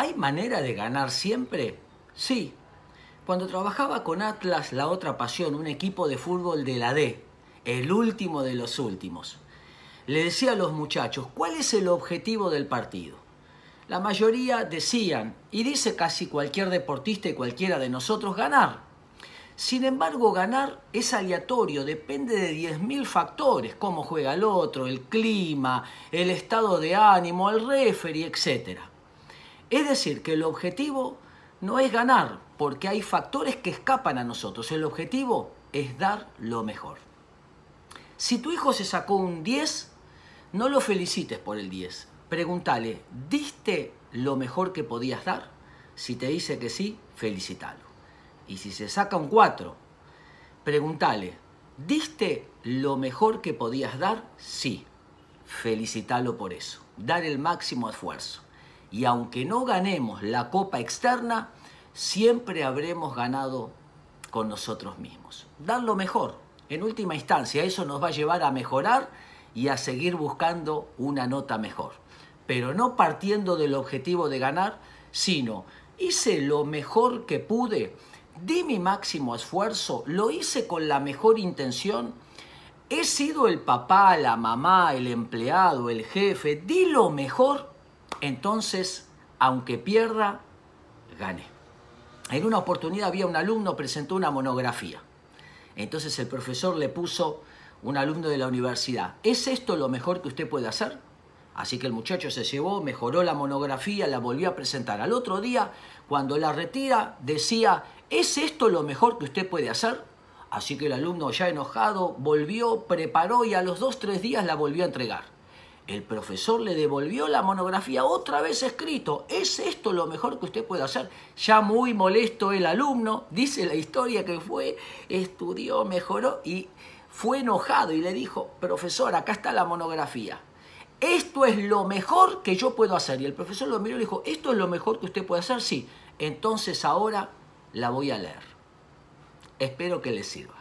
¿hay manera de ganar siempre? Sí. Cuando trabajaba con Atlas, la otra pasión, un equipo de fútbol de la D, el último de los últimos, le decía a los muchachos, ¿cuál es el objetivo del partido? La mayoría decían, y dice casi cualquier deportista y cualquiera de nosotros, ganar. Sin embargo, ganar es aleatorio, depende de 10.000 factores, cómo juega el otro, el clima, el estado de ánimo, el referee, etc. Es decir, que el objetivo no es ganar, porque hay factores que escapan a nosotros. El objetivo es dar lo mejor. Si tu hijo se sacó un 10, no lo felicites por el 10. Pregúntale, ¿diste lo mejor que podías dar? Si te dice que sí, felicítalo. Y si se saca un 4, pregúntale, ¿diste lo mejor que podías dar? Sí. Felicítalo por eso. Dar el máximo esfuerzo. Y aunque no ganemos la copa externa, siempre habremos ganado con nosotros mismos. Dar lo mejor. En última instancia, eso nos va a llevar a mejorar y a seguir buscando una nota mejor. Pero no partiendo del objetivo de ganar, sino hice lo mejor que pude di mi máximo esfuerzo, lo hice con la mejor intención, he sido el papá, la mamá, el empleado, el jefe, di lo mejor, entonces, aunque pierda, gané. En una oportunidad había un alumno, presentó una monografía. Entonces el profesor le puso, un alumno de la universidad, ¿es esto lo mejor que usted puede hacer? Así que el muchacho se llevó, mejoró la monografía, la volvió a presentar. Al otro día, cuando la retira, decía, ¿Es esto lo mejor que usted puede hacer? Así que el alumno ya enojado volvió, preparó y a los dos, tres días la volvió a entregar. El profesor le devolvió la monografía otra vez escrito. ¿Es esto lo mejor que usted puede hacer? Ya muy molesto el alumno, dice la historia que fue, estudió, mejoró y fue enojado y le dijo, profesor, acá está la monografía. Esto es lo mejor que yo puedo hacer. Y el profesor lo miró y le dijo, ¿esto es lo mejor que usted puede hacer? Sí. Entonces ahora la voy a leer. Espero que les sirva.